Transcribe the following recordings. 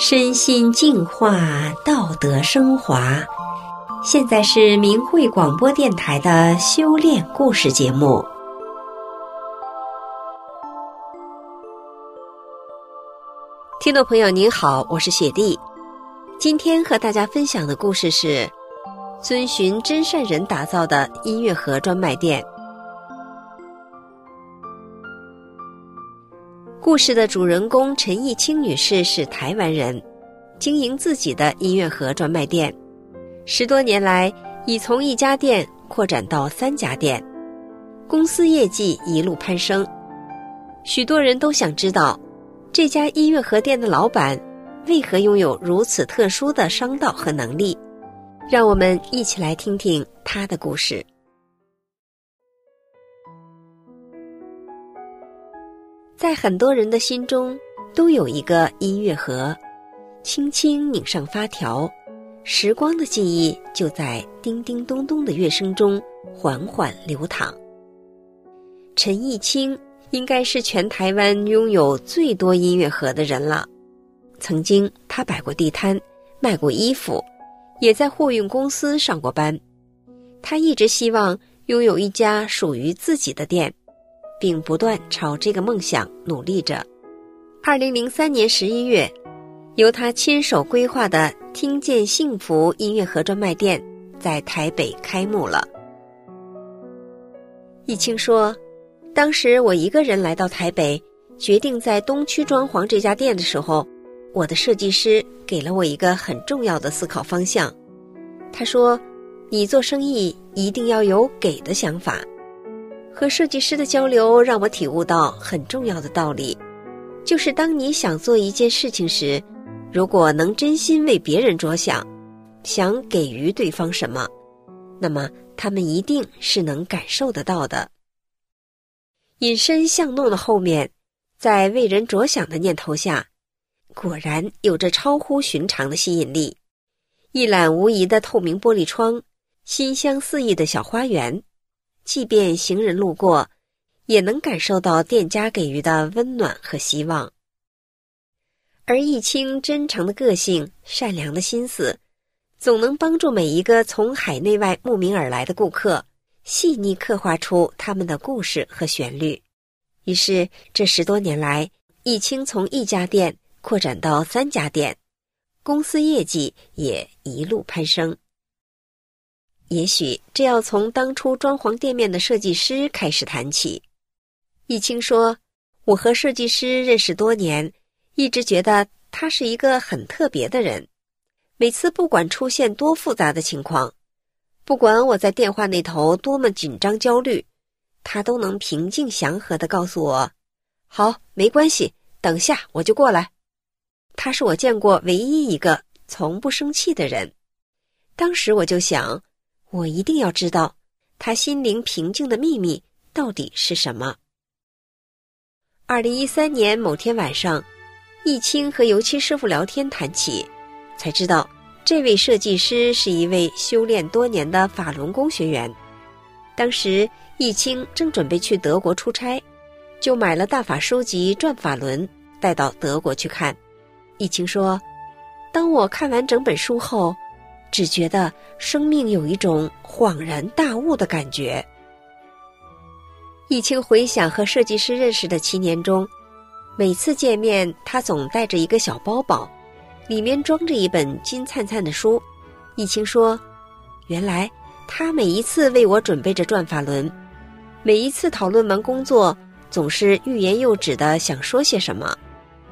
身心净化，道德升华。现在是明慧广播电台的修炼故事节目。听众朋友您好，我是雪莉。今天和大家分享的故事是：遵循真善人打造的音乐盒专卖店。故事的主人公陈艺清女士是台湾人，经营自己的音乐盒专卖店，十多年来已从一家店扩展到三家店，公司业绩一路攀升。许多人都想知道，这家音乐盒店的老板为何拥有如此特殊的商道和能力？让我们一起来听听他的故事。在很多人的心中，都有一个音乐盒，轻轻拧上发条，时光的记忆就在叮叮咚咚的乐声中缓缓流淌。陈艺清应该是全台湾拥有最多音乐盒的人了。曾经，他摆过地摊，卖过衣服，也在货运公司上过班。他一直希望拥有一家属于自己的店。并不断朝这个梦想努力着。二零零三年十一月，由他亲手规划的“听见幸福”音乐盒专卖店在台北开幕了。易清说：“当时我一个人来到台北，决定在东区装潢这家店的时候，我的设计师给了我一个很重要的思考方向。他说：‘你做生意一定要有给的想法。’”和设计师的交流让我体悟到很重要的道理，就是当你想做一件事情时，如果能真心为别人着想，想给予对方什么，那么他们一定是能感受得到的。隐身巷弄的后面，在为人着想的念头下，果然有着超乎寻常的吸引力。一览无遗的透明玻璃窗，馨香四溢的小花园。即便行人路过，也能感受到店家给予的温暖和希望。而易清真诚的个性、善良的心思，总能帮助每一个从海内外慕名而来的顾客，细腻刻画出他们的故事和旋律。于是，这十多年来，易清从一家店扩展到三家店，公司业绩也一路攀升。也许这要从当初装潢店面的设计师开始谈起。易清说：“我和设计师认识多年，一直觉得他是一个很特别的人。每次不管出现多复杂的情况，不管我在电话那头多么紧张焦虑，他都能平静祥和的告诉我：‘好，没关系，等下我就过来。’他是我见过唯一一个从不生气的人。当时我就想。”我一定要知道，他心灵平静的秘密到底是什么。二零一三年某天晚上，易清和油漆师傅聊天谈起，才知道这位设计师是一位修炼多年的法轮功学员。当时易清正准备去德国出差，就买了大法书籍《转法轮》，带到德国去看。易清说：“当我看完整本书后。”只觉得生命有一种恍然大悟的感觉。易清回想和设计师认识的七年中，每次见面，他总带着一个小包包，里面装着一本金灿灿的书。易清说：“原来他每一次为我准备着转法轮，每一次讨论完工作，总是欲言又止的想说些什么。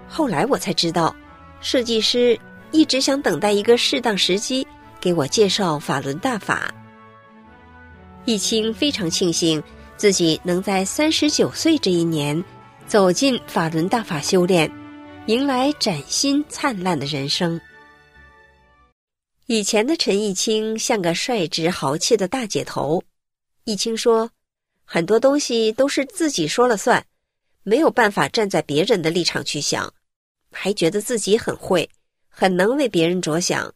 后来我才知道，设计师一直想等待一个适当时机。”给我介绍法轮大法，易清非常庆幸自己能在三十九岁这一年走进法轮大法修炼，迎来崭新灿烂的人生。以前的陈易清像个率直豪气的大姐头，易清说，很多东西都是自己说了算，没有办法站在别人的立场去想，还觉得自己很会，很能为别人着想。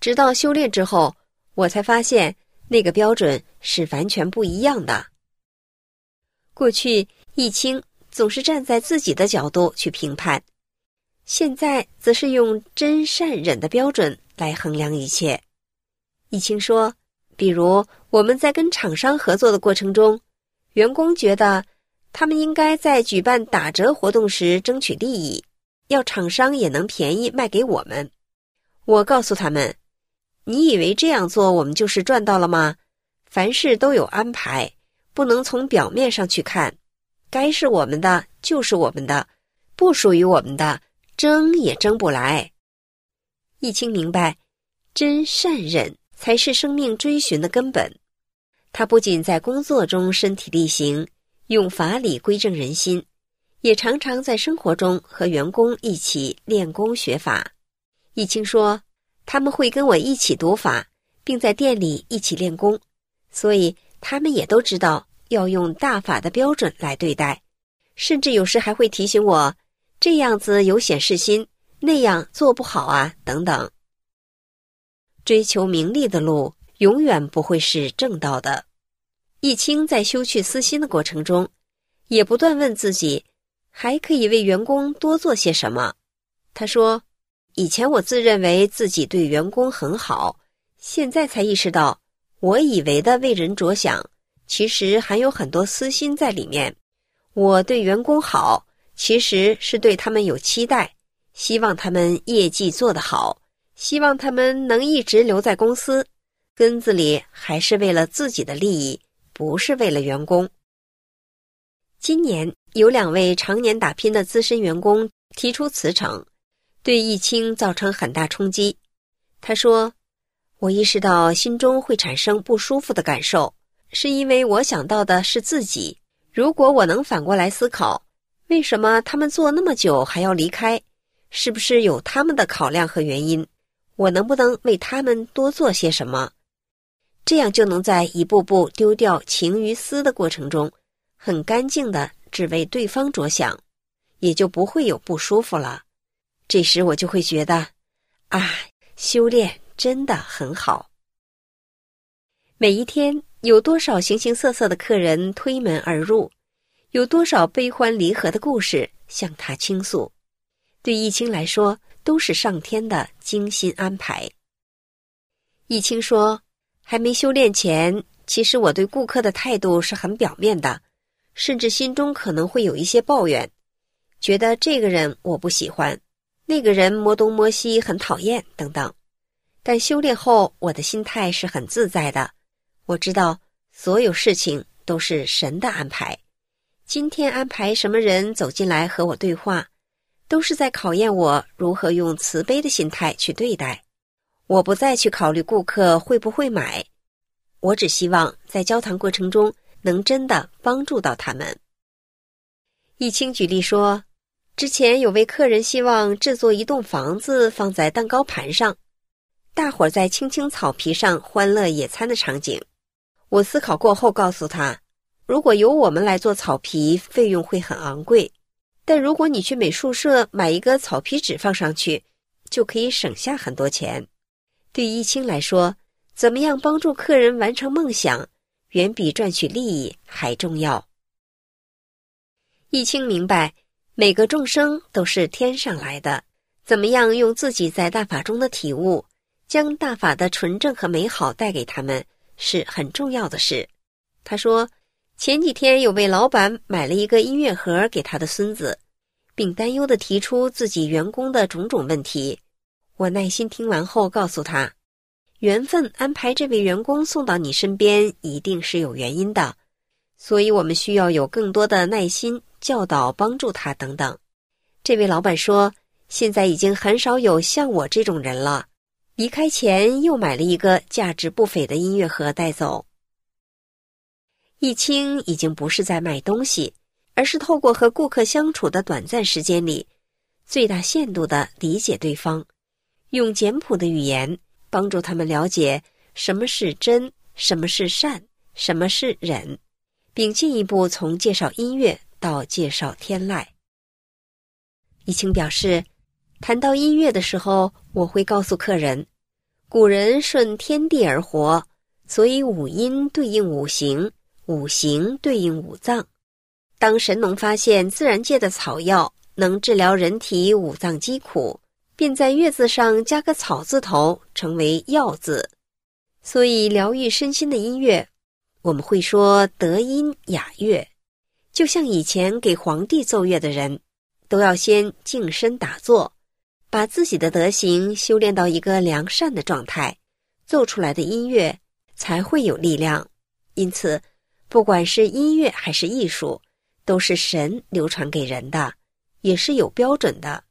直到修炼之后，我才发现那个标准是完全不一样的。过去易清总是站在自己的角度去评判，现在则是用真善忍的标准来衡量一切。易清说，比如我们在跟厂商合作的过程中，员工觉得他们应该在举办打折活动时争取利益，要厂商也能便宜卖给我们。我告诉他们。你以为这样做我们就是赚到了吗？凡事都有安排，不能从表面上去看。该是我们的就是我们的，不属于我们的争也争不来。易清明白，真善忍才是生命追寻的根本。他不仅在工作中身体力行，用法理归正人心，也常常在生活中和员工一起练功学法。易清说。他们会跟我一起读法，并在店里一起练功，所以他们也都知道要用大法的标准来对待，甚至有时还会提醒我这样子有显示心，那样做不好啊等等。追求名利的路永远不会是正道的。易清在修去私心的过程中，也不断问自己，还可以为员工多做些什么。他说。以前我自认为自己对员工很好，现在才意识到，我以为的为人着想，其实还有很多私心在里面。我对员工好，其实是对他们有期待，希望他们业绩做得好，希望他们能一直留在公司，根子里还是为了自己的利益，不是为了员工。今年有两位常年打拼的资深员工提出辞呈。对易清造成很大冲击。他说：“我意识到心中会产生不舒服的感受，是因为我想到的是自己。如果我能反过来思考，为什么他们做那么久还要离开？是不是有他们的考量和原因？我能不能为他们多做些什么？这样就能在一步步丢掉情与私的过程中，很干净的只为对方着想，也就不会有不舒服了。”这时我就会觉得，啊，修炼真的很好。每一天有多少形形色色的客人推门而入，有多少悲欢离合的故事向他倾诉，对易清来说都是上天的精心安排。易清说：“还没修炼前，其实我对顾客的态度是很表面的，甚至心中可能会有一些抱怨，觉得这个人我不喜欢。”那个人摸东摸西，很讨厌等等，但修炼后，我的心态是很自在的。我知道所有事情都是神的安排。今天安排什么人走进来和我对话，都是在考验我如何用慈悲的心态去对待。我不再去考虑顾客会不会买，我只希望在交谈过程中能真的帮助到他们。易清举例说。之前有位客人希望制作一栋房子放在蛋糕盘上，大伙在青青草皮上欢乐野餐的场景。我思考过后告诉他，如果由我们来做草皮，费用会很昂贵；但如果你去美术社买一个草皮纸放上去，就可以省下很多钱。对易清来说，怎么样帮助客人完成梦想，远比赚取利益还重要。易清明白。每个众生都是天上来的，怎么样用自己在大法中的体悟，将大法的纯正和美好带给他们，是很重要的事。他说，前几天有位老板买了一个音乐盒给他的孙子，并担忧的提出自己员工的种种问题。我耐心听完后告诉他，缘分安排这位员工送到你身边，一定是有原因的，所以我们需要有更多的耐心。教导、帮助他等等。这位老板说：“现在已经很少有像我这种人了。”离开前又买了一个价值不菲的音乐盒带走。易清已经不是在卖东西，而是透过和顾客相处的短暂时间里，最大限度的理解对方，用简朴的语言帮助他们了解什么是真，什么是善，什么是忍，并进一步从介绍音乐。到介绍天籁，易清表示，谈到音乐的时候，我会告诉客人，古人顺天地而活，所以五音对应五行，五行对应五脏。当神农发现自然界的草药能治疗人体五脏疾苦，便在月字上加个草字头，成为药字。所以，疗愈身心的音乐，我们会说德音雅乐。就像以前给皇帝奏乐的人，都要先静身打坐，把自己的德行修炼到一个良善的状态，奏出来的音乐才会有力量。因此，不管是音乐还是艺术，都是神流传给人的，也是有标准的。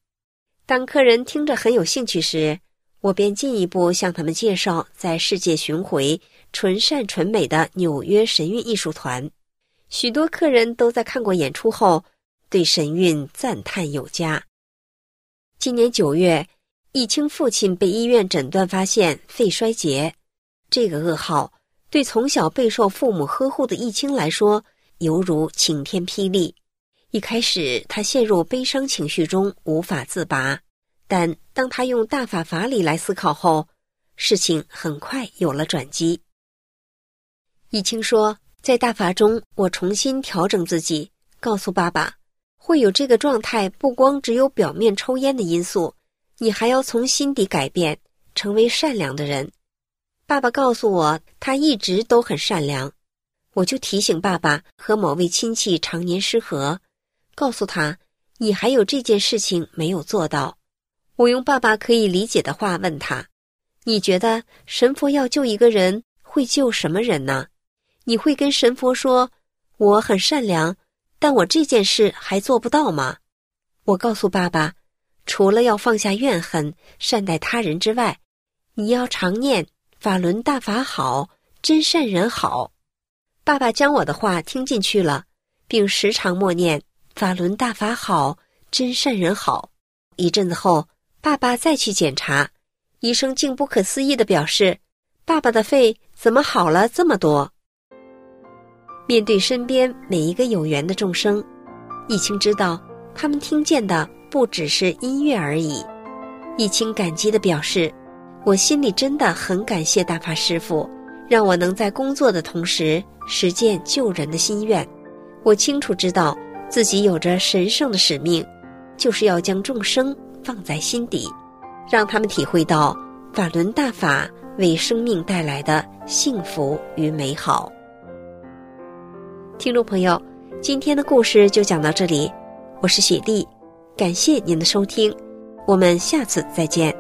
当客人听着很有兴趣时，我便进一步向他们介绍在世界巡回、纯善纯美的纽约神韵艺术团。许多客人都在看过演出后，对神韵赞叹有加。今年九月，易清父亲被医院诊断发现肺衰竭，这个噩耗对从小备受父母呵护的易清来说。犹如晴天霹雳。一开始，他陷入悲伤情绪中无法自拔，但当他用大法法理来思考后，事情很快有了转机。易清说：“在大法中，我重新调整自己，告诉爸爸，会有这个状态，不光只有表面抽烟的因素，你还要从心底改变，成为善良的人。”爸爸告诉我，他一直都很善良。我就提醒爸爸和某位亲戚常年失和，告诉他你还有这件事情没有做到。我用爸爸可以理解的话问他：“你觉得神佛要救一个人会救什么人呢？你会跟神佛说我很善良，但我这件事还做不到吗？”我告诉爸爸，除了要放下怨恨、善待他人之外，你要常念法轮大法好，真善人好。爸爸将我的话听进去了，并时常默念“法轮大法好，真善人好”。一阵子后，爸爸再去检查，医生竟不可思议的表示：“爸爸的肺怎么好了这么多？”面对身边每一个有缘的众生，易清知道他们听见的不只是音乐而已。易清感激的表示：“我心里真的很感谢大法师父。”让我能在工作的同时实践救人的心愿。我清楚知道自己有着神圣的使命，就是要将众生放在心底，让他们体会到法轮大法为生命带来的幸福与美好。听众朋友，今天的故事就讲到这里，我是雪莉，感谢您的收听，我们下次再见。